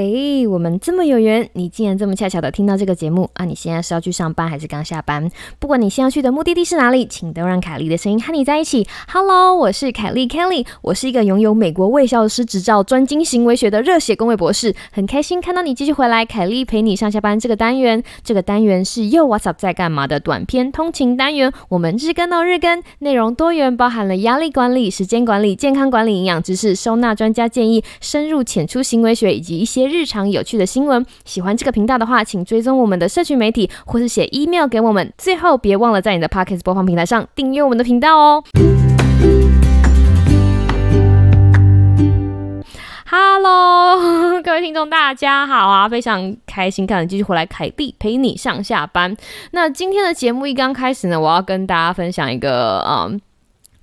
嘿，我们这么有缘，你竟然这么恰巧的听到这个节目啊！你现在是要去上班还是刚下班？不管你现在去的目的地是哪里，请都让凯莉的声音和你在一起。Hello，我是凯莉 Kelly，我是一个拥有美国卫校师执照、专精行为学的热血工位博士。很开心看到你继续回来，凯莉陪你上下班这个单元。这个单元是又 What's Up 在干嘛的短篇通勤单元。我们日更到日更，内容多元，包含了压力管理、时间管理、健康管理、营养知识、收纳专家建议、深入浅出行为学以及一些。日常有趣的新闻，喜欢这个频道的话，请追踪我们的社群媒体，或是写 email 给我们。最后，别忘了在你的 podcast 播放平台上订阅我们的频道哦。Hello，各位听众，大家好啊！非常开心看你继续回来，凯蒂陪你上下班。那今天的节目一刚开始呢，我要跟大家分享一个嗯。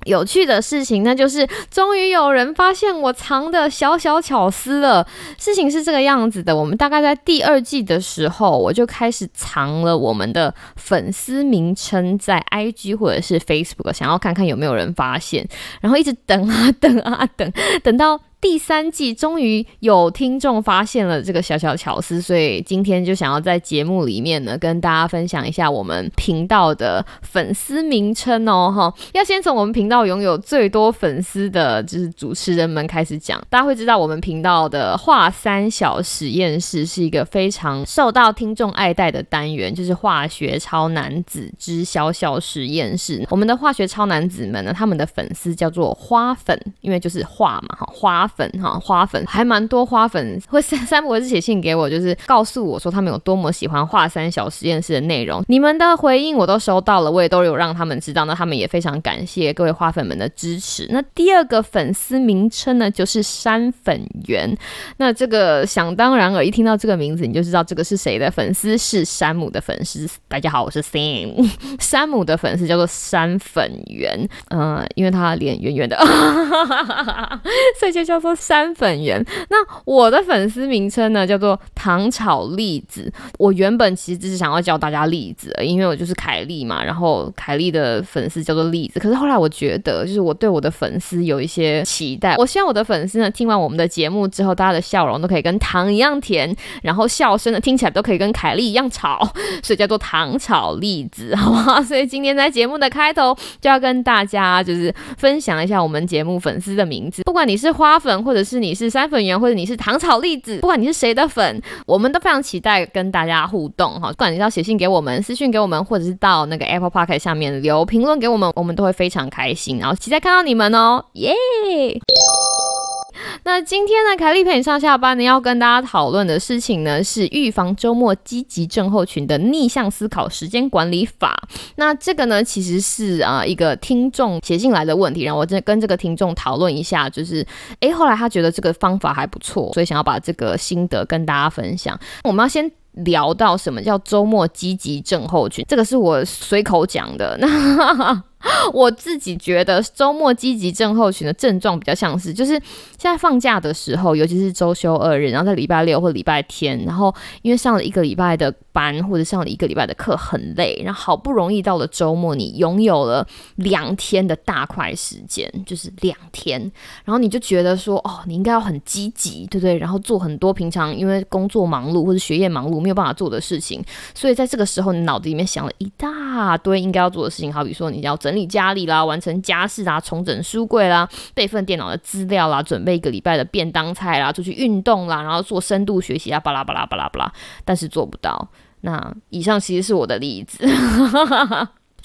有趣的事情，那就是终于有人发现我藏的小小巧思了。事情是这个样子的，我们大概在第二季的时候，我就开始藏了我们的粉丝名称在 IG 或者是 Facebook，想要看看有没有人发现，然后一直等啊 等啊等，等到。第三季终于有听众发现了这个小小巧思，所以今天就想要在节目里面呢，跟大家分享一下我们频道的粉丝名称哦，哈，要先从我们频道拥有最多粉丝的就是主持人们开始讲。大家会知道，我们频道的画三小实验室是一个非常受到听众爱戴的单元，就是化学超男子之小小实验室。我们的化学超男子们呢，他们的粉丝叫做花粉，因为就是画嘛，哈，花。粉哈花粉还蛮多花粉会三三不会是写信给我，就是告诉我说他们有多么喜欢画三小实验室的内容。你们的回应我都收到了，我也都有让他们知道。那他们也非常感谢各位花粉们的支持。那第二个粉丝名称呢，就是山粉圆。那这个想当然尔，一听到这个名字你就知道这个是谁的粉丝，是山姆的粉丝。大家好，我是 Sam，山姆的粉丝叫做山粉圆。嗯，因为他脸圆圆的，所以就叫。说山粉圆，那我的粉丝名称呢叫做糖炒栗子。我原本其实只是想要教大家栗子，因为我就是凯莉嘛，然后凯莉的粉丝叫做栗子。可是后来我觉得，就是我对我的粉丝有一些期待，我希望我的粉丝呢听完我们的节目之后，大家的笑容都可以跟糖一样甜，然后笑声呢听起来都可以跟凯莉一样吵，所以叫做糖炒栗子，好吗？所以今天在节目的开头就要跟大家就是分享一下我们节目粉丝的名字，不管你是花粉。或者是你是三粉圆，或者你是糖炒栗子，不管你是谁的粉，我们都非常期待跟大家互动哈。不管你是要写信给我们、私信给我们，或者是到那个 Apple Park 下面留评论给我们，我们都会非常开心，然后期待看到你们哦，耶！那今天呢，凯丽陪你上下班呢，要跟大家讨论的事情呢，是预防周末积极症候群的逆向思考时间管理法。那这个呢，其实是啊一个听众写进来的问题，然后我再跟这个听众讨论一下，就是诶，后来他觉得这个方法还不错，所以想要把这个心得跟大家分享。我们要先聊到什么叫周末积极症候群，这个是我随口讲的。那 我自己觉得周末积极症候群的症状比较像是，就是现在放假的时候，尤其是周休二日，然后在礼拜六或礼拜天，然后因为上了一个礼拜的班或者上了一个礼拜的课很累，然后好不容易到了周末，你拥有了两天的大块时间，就是两天，然后你就觉得说，哦，你应该要很积极，对不对？然后做很多平常因为工作忙碌或者学业忙碌没有办法做的事情，所以在这个时候，你脑子里面想了一大大堆应该要做的事情，好比说你要整。理家里啦，完成家事啦，重整书柜啦，备份电脑的资料啦，准备一个礼拜的便当菜啦，出去运动啦，然后做深度学习啊，巴拉巴拉巴拉巴拉，但是做不到。那以上其实是我的例子。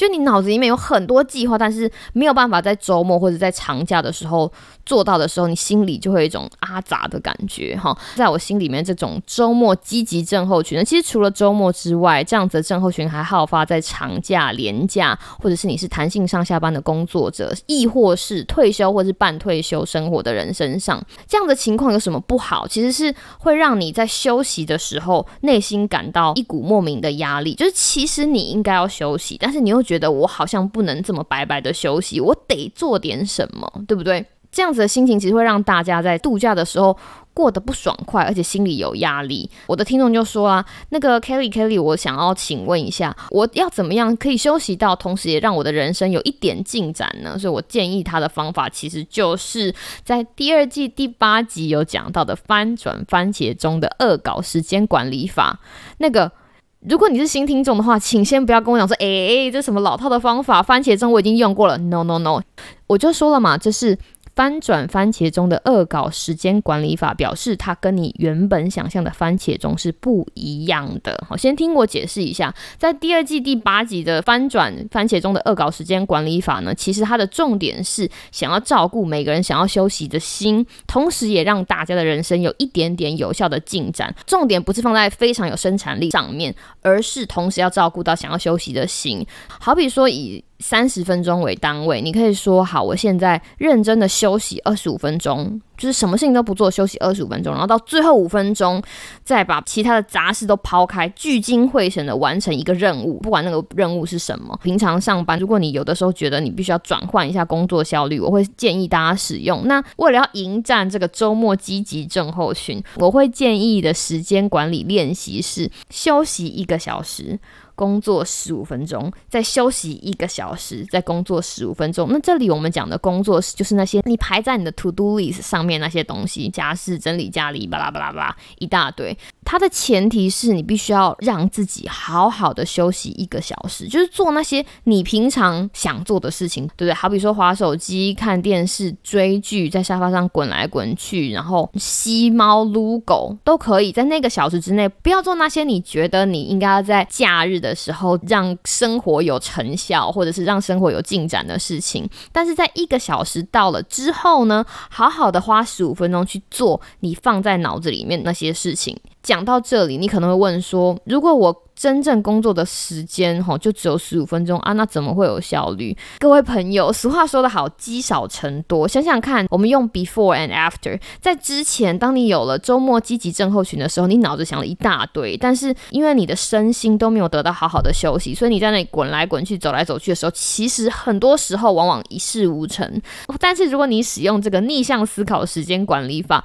就你脑子里面有很多计划，但是没有办法在周末或者在长假的时候做到的时候，你心里就会有一种阿杂的感觉哈。在我心里面，这种周末积极症候群呢，其实除了周末之外，这样子的症候群还好发在长假、年假，或者是你是弹性上下班的工作者，亦或是退休或是半退休生活的人身上。这样的情况有什么不好？其实是会让你在休息的时候内心感到一股莫名的压力，就是其实你应该要休息，但是你又。觉得我好像不能这么白白的休息，我得做点什么，对不对？这样子的心情其实会让大家在度假的时候。过得不爽快，而且心里有压力。我的听众就说啊，那个 Kelly Kelly，我想要请问一下，我要怎么样可以休息到，同时也让我的人生有一点进展呢？所以我建议他的方法，其实就是在第二季第八集有讲到的翻转番茄中的恶搞时间管理法。那个，如果你是新听众的话，请先不要跟我讲说，哎，这什么老套的方法？番茄钟我已经用过了。No No No，我就说了嘛，就是。翻转番茄钟的恶搞时间管理法表示，它跟你原本想象的番茄钟是不一样的。好，先听我解释一下，在第二季第八集的翻转番茄钟的恶搞时间管理法呢，其实它的重点是想要照顾每个人想要休息的心，同时也让大家的人生有一点点有效的进展。重点不是放在非常有生产力上面，而是同时要照顾到想要休息的心。好比说以三十分钟为单位，你可以说好，我现在认真的休息二十五分钟，就是什么事情都不做，休息二十五分钟，然后到最后五分钟，再把其他的杂事都抛开，聚精会神的完成一个任务，不管那个任务是什么。平常上班，如果你有的时候觉得你必须要转换一下工作效率，我会建议大家使用。那为了要迎战这个周末积极症候群，我会建议的时间管理练习是休息一个小时。工作十五分钟，再休息一个小时，再工作十五分钟。那这里我们讲的工作是就是那些你排在你的 to do list 上面那些东西，家事、整理家里，巴拉巴拉巴拉一大堆。它的前提是你必须要让自己好好的休息一个小时，就是做那些你平常想做的事情，对不对？好比说划手机、看电视、追剧，在沙发上滚来滚去，然后吸猫撸狗，都可以在那个小时之内，不要做那些你觉得你应该要在假日。的时候，让生活有成效，或者是让生活有进展的事情。但是在一个小时到了之后呢，好好的花十五分钟去做你放在脑子里面那些事情。讲到这里，你可能会问说：如果我真正工作的时间哈，就只有十五分钟啊，那怎么会有效率？各位朋友，俗话说得好，积少成多。想想看，我们用 before and after，在之前，当你有了周末积极症候群的时候，你脑子想了一大堆，但是因为你的身心都没有得到好好的休息，所以你在那里滚来滚去、走来走去的时候，其实很多时候往往一事无成。但是如果你使用这个逆向思考时间管理法，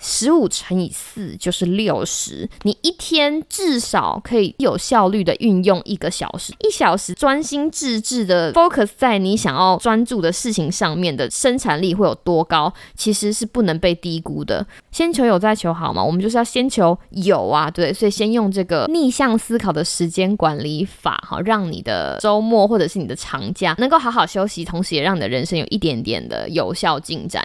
十五乘以四就是六十，你一天至少可以有效率的运用一个小时，一小时专心致志的 focus 在你想要专注的事情上面的生产力会有多高，其实是不能被低估的。先求有再求好嘛，我们就是要先求有啊，对，所以先用这个逆向思考的时间管理法，哈，让你的周末或者是你的长假能够好好休息，同时也让你的人生有一点点的有效进展。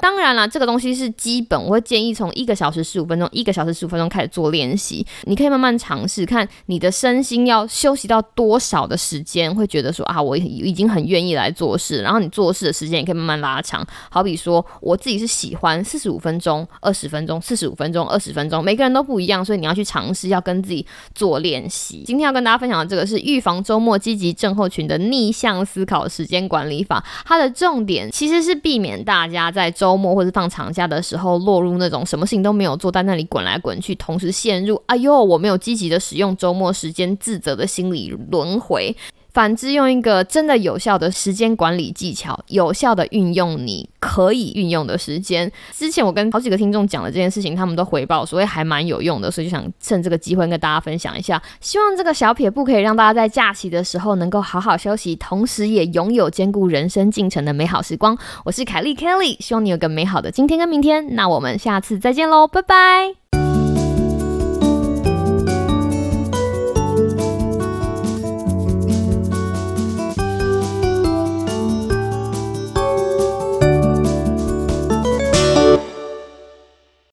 当然了，这个东西是基本，我会建议从一个小时十五分钟，一个小时十五分钟开始做练习。你可以慢慢尝试，看你的身心要休息到多少的时间，会觉得说啊，我已经很愿意来做事。然后你做事的时间也可以慢慢拉长。好比说，我自己是喜欢四十五分钟、二十分钟、四十五分钟、二十分钟，每个人都不一样，所以你要去尝试，要跟自己做练习。今天要跟大家分享的这个是预防周末积极症候群的逆向思考时间管理法，它的重点其实是避免大家在周周末或者放长假的时候，落入那种什么事情都没有做，在那里滚来滚去，同时陷入“哎呦，我没有积极的使用周末时间”自责的心理轮回。反之，用一个真的有效的时间管理技巧，有效的运用你可以运用的时间。之前我跟好几个听众讲了这件事情，他们都回报，所以还蛮有用的，所以就想趁这个机会跟大家分享一下。希望这个小撇步可以让大家在假期的时候能够好好休息，同时也拥有兼顾人生进程的美好时光。我是凯莉 Kelly，希望你有个美好的今天跟明天。那我们下次再见喽，拜拜。